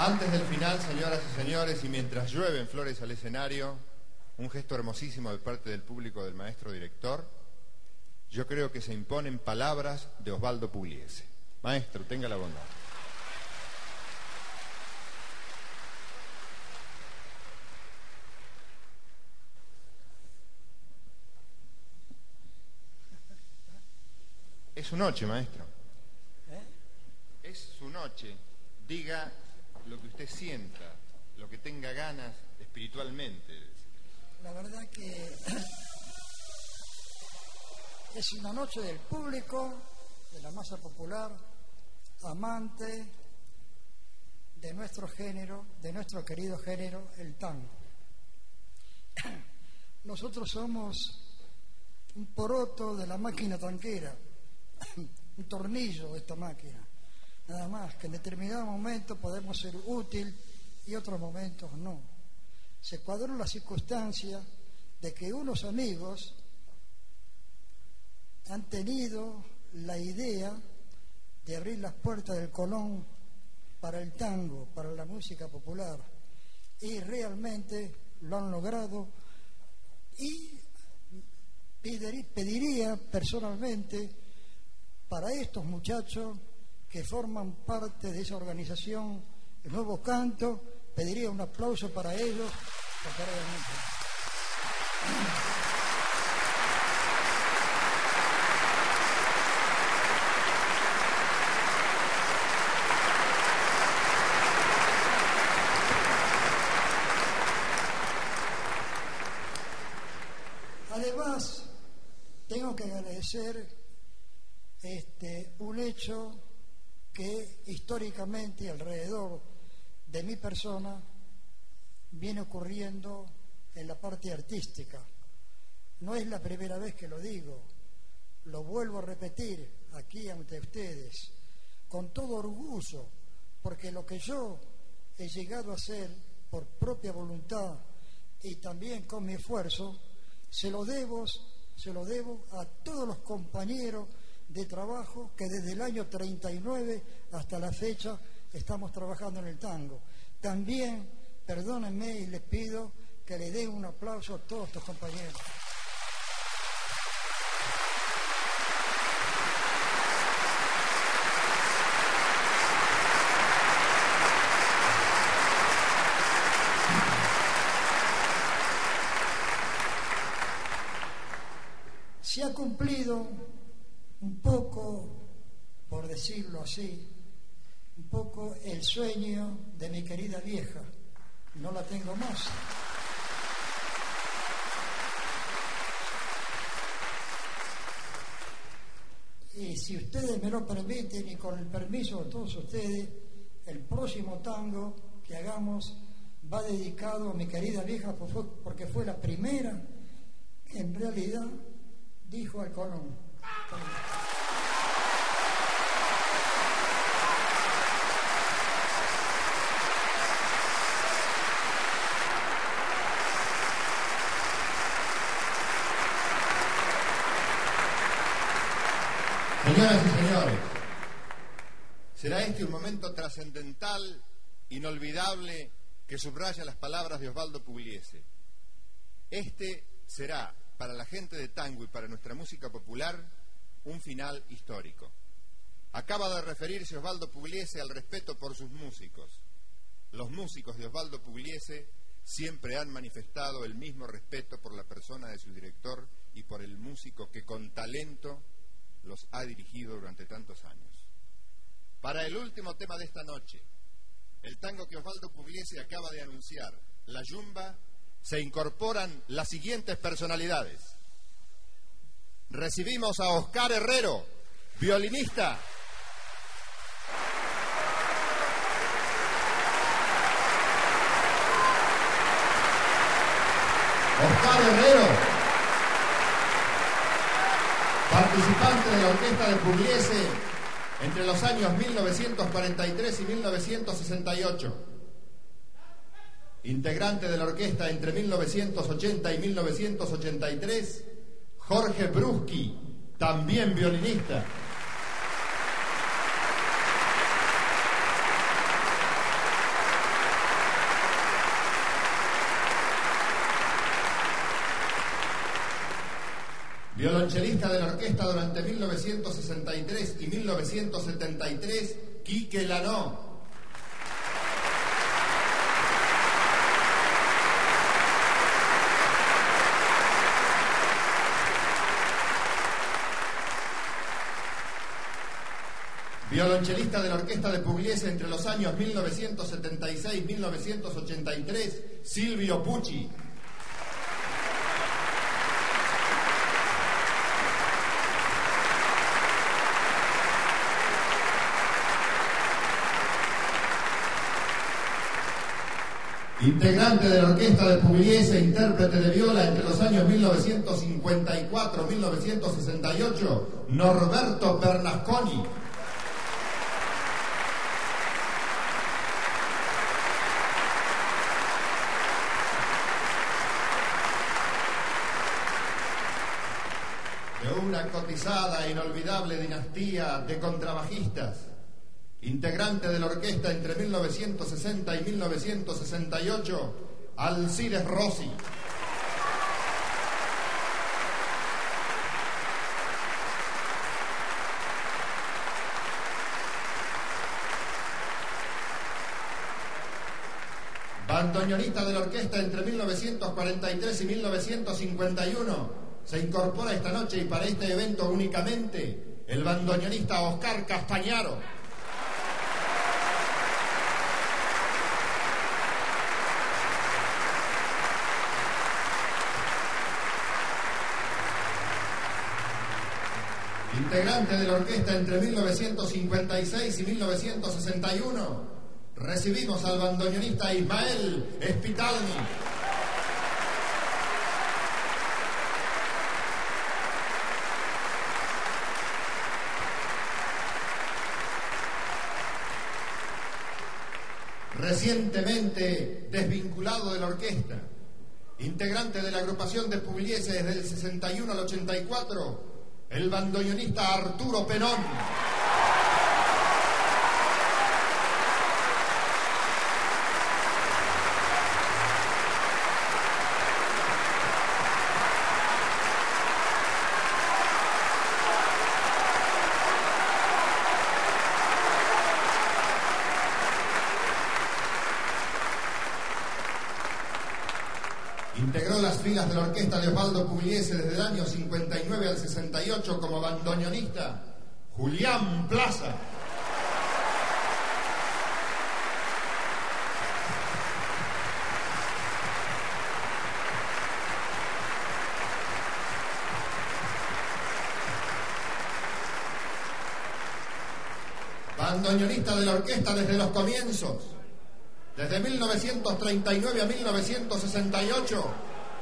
antes del final, señoras y señores, y mientras llueven flores al escenario, un gesto hermosísimo de parte del público del maestro director, yo creo que se imponen palabras de Osvaldo Pugliese. Maestro, tenga la bondad. Es su noche, maestro. Es su noche. Diga lo que usted sienta, lo que tenga ganas espiritualmente. La verdad que es una noche del público, de la masa popular, amante de nuestro género, de nuestro querido género, el tango. Nosotros somos un poroto de la máquina tanquera un tornillo de esta máquina. Nada más, que en determinado momento podemos ser útil y otros momentos no. Se cuadró la circunstancia de que unos amigos han tenido la idea de abrir las puertas del Colón para el tango, para la música popular, y realmente lo han logrado y pediría personalmente para estos muchachos que forman parte de esa organización, el nuevo canto, pediría un aplauso para ellos tengo que agradecer este, un hecho que históricamente alrededor de mi persona viene ocurriendo en la parte artística. No es la primera vez que lo digo, lo vuelvo a repetir aquí ante ustedes, con todo orgullo, porque lo que yo he llegado a hacer por propia voluntad y también con mi esfuerzo, se lo debo, se lo debo a todos los compañeros de trabajo que desde el año 39 hasta la fecha estamos trabajando en el tango. También, perdónenme y les pido que le den un aplauso a todos estos compañeros. Se ha cumplido un poco, por decirlo así, un poco el sueño de mi querida vieja. No la tengo más. Y si ustedes me lo permiten y con el permiso de todos ustedes, el próximo tango que hagamos va dedicado a mi querida vieja porque fue la primera en realidad dijo al Colón. Señoras y señores, será este un momento trascendental, inolvidable, que subraya las palabras de Osvaldo Pugliese. Este será para la gente de tango y para nuestra música popular un final histórico. Acaba de referirse Osvaldo Pugliese al respeto por sus músicos. Los músicos de Osvaldo Pugliese siempre han manifestado el mismo respeto por la persona de su director y por el músico que con talento los ha dirigido durante tantos años. Para el último tema de esta noche, el tango que Osvaldo Pugliese acaba de anunciar, La Yumba se incorporan las siguientes personalidades. Recibimos a Oscar Herrero, violinista. Oscar Herrero, participante de la orquesta de Pugliese entre los años 1943 y 1968 integrante de la orquesta entre 1980 y 1983, Jorge Bruschi, también violinista. Violonchelista de la orquesta durante 1963 y 1973, Quique Lanó. Violonchelista de la Orquesta de Pugliese entre los años 1976 y 1983, Silvio Pucci. Integrante de la Orquesta de Pugliese, intérprete de viola entre los años 1954-1968, Norberto Bernasconi. de una cotizada e inolvidable dinastía de contrabajistas, integrante de la orquesta entre 1960 y 1968, Alcides Rossi. Bandoneonista de la orquesta entre 1943 y 1951, se incorpora esta noche y para este evento únicamente el bandoneonista Oscar Castañaro. Integrante de la orquesta entre 1956 y 1961, recibimos al bandoneonista Ismael Espitalni. recientemente desvinculado de la orquesta, integrante de la agrupación de Pugliese desde el 61 al 84, el bandoneonista Arturo Penón. Integró las filas de la orquesta de Osvaldo Pugliese desde el año 59 al 68 como bandoneonista. Julián Plaza. Bandoneonista de la orquesta desde los comienzos. Desde 1939 a 1968,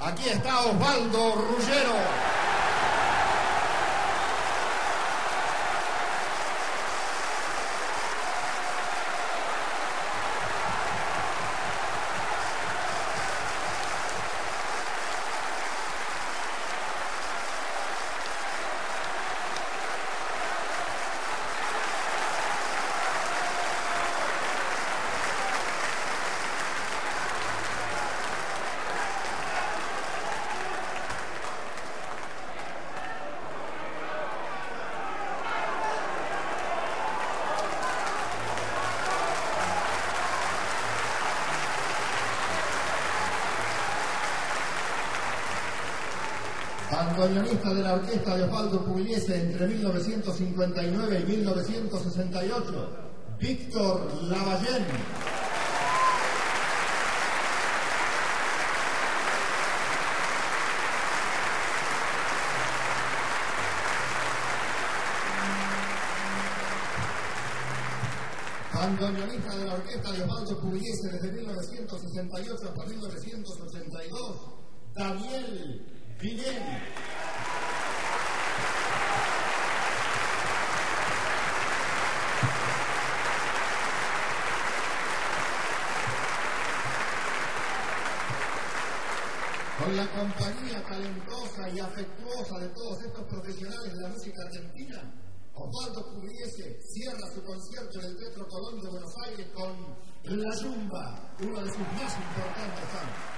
aquí está Osvaldo Ruggero. bandoneonista de la orquesta de Osvaldo Pugliese entre 1959 y 1968, Víctor Lavallén. Bandoneonista de la orquesta de Osvaldo Pugliese desde 1968 hasta 1982, Daniel Guillén. Con la compañía talentosa y afectuosa de todos estos profesionales de la música argentina, Osvaldo Pugliese cierra su concierto en el Teatro Colón de Buenos Aires con La Zumba, uno de sus más importantes años.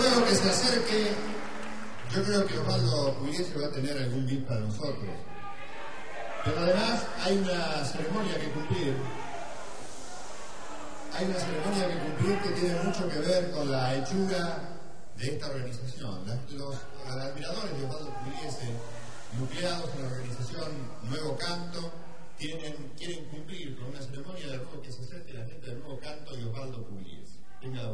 Ruego que se acerque. Yo creo que Osvaldo Pugliese va a tener algún bit para nosotros. Pero además hay una ceremonia que cumplir. Hay una ceremonia que cumplir que tiene mucho que ver con la hechura de esta organización. Los, admiradores de Osvaldo Pugliese, nucleados en la organización Nuevo Canto, tienen, quieren cumplir con una ceremonia de ruego que se acerque la gente de Nuevo Canto y Osvaldo Pugliese. Tenga la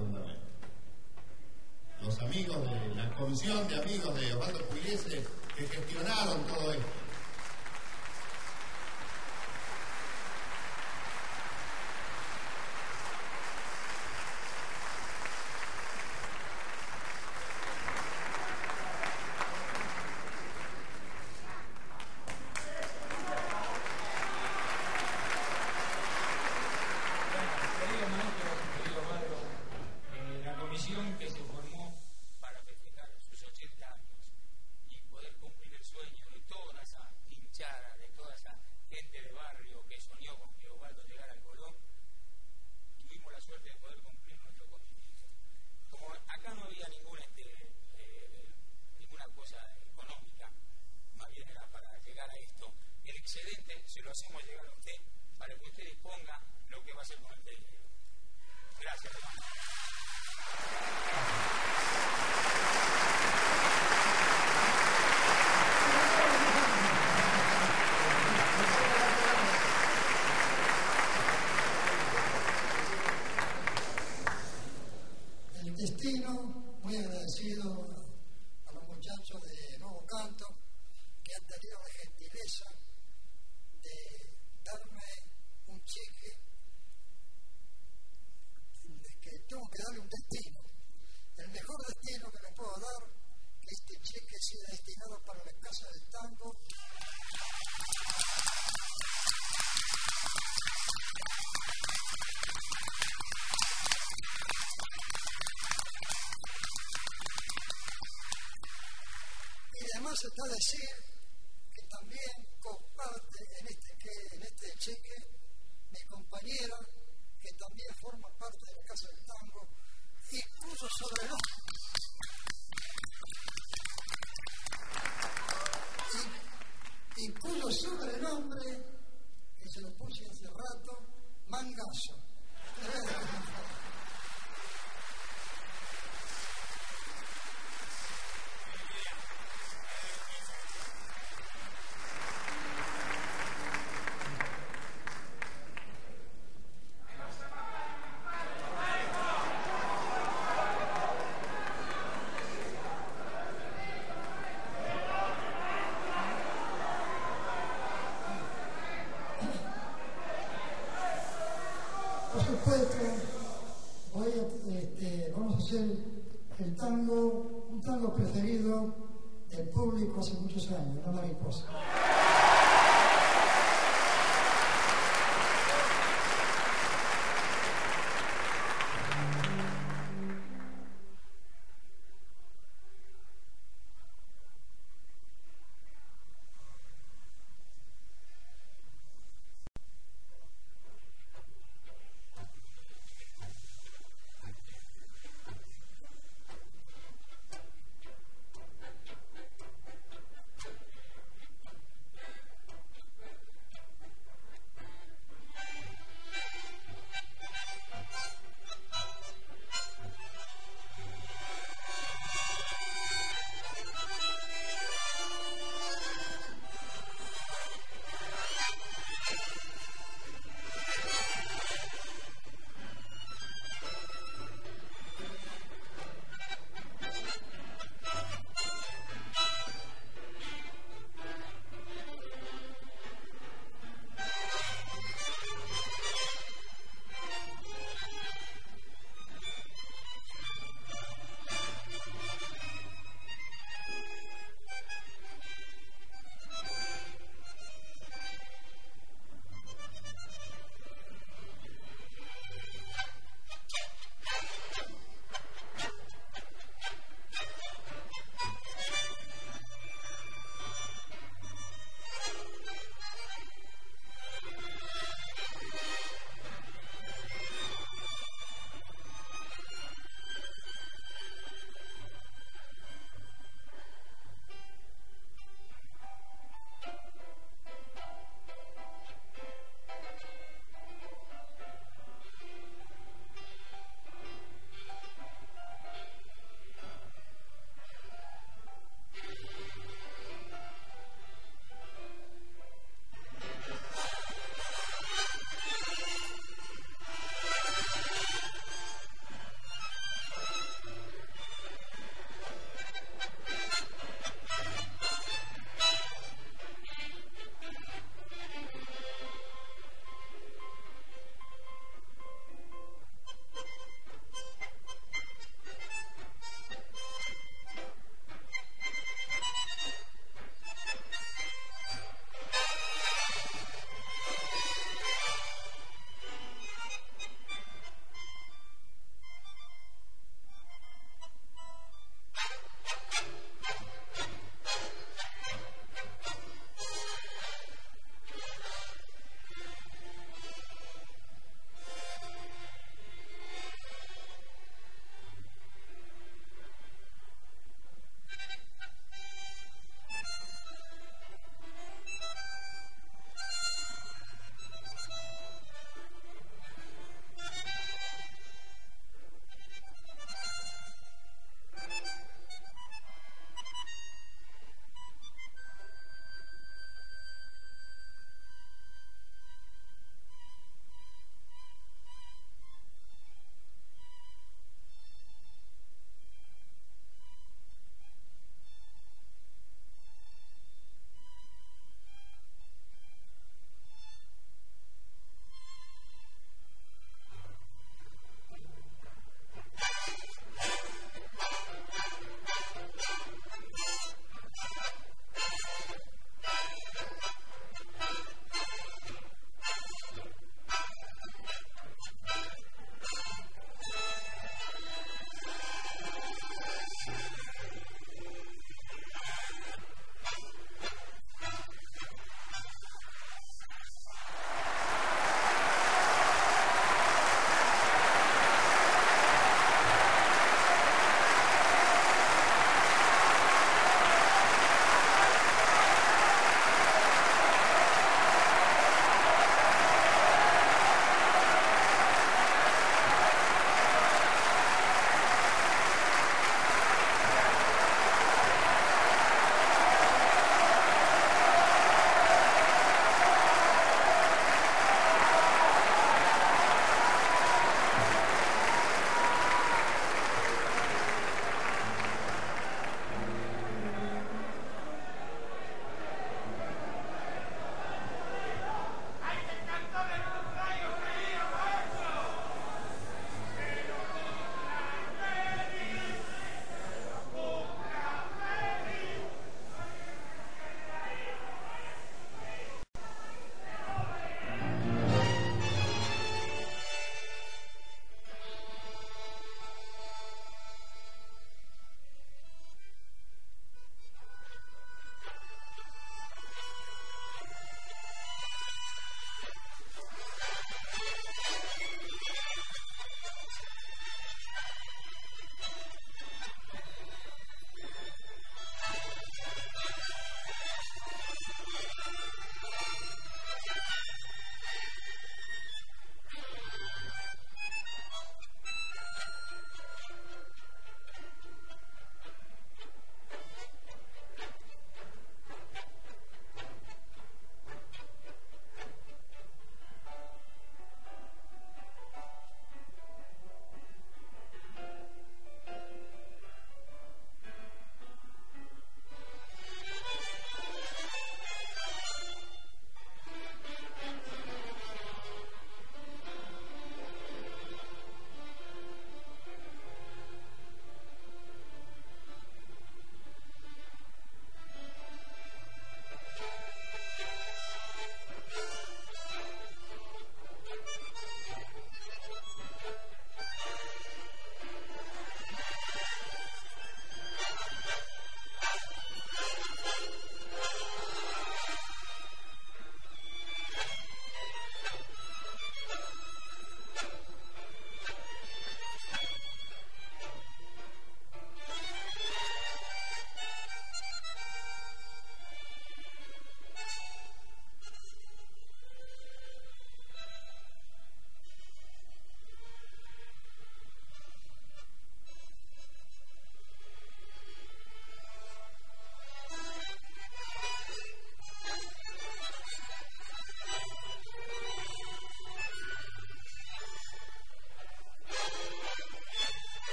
Los amigos de la comisión de amigos de Osvaldo Pugliese que gestionaron todo esto. Está decir que también comparte en este, este cheque mi compañera, que también forma parte de la Casa del Tango, nombre. Incluso sobre el nombre, que se lo puse hace rato, Mangazo.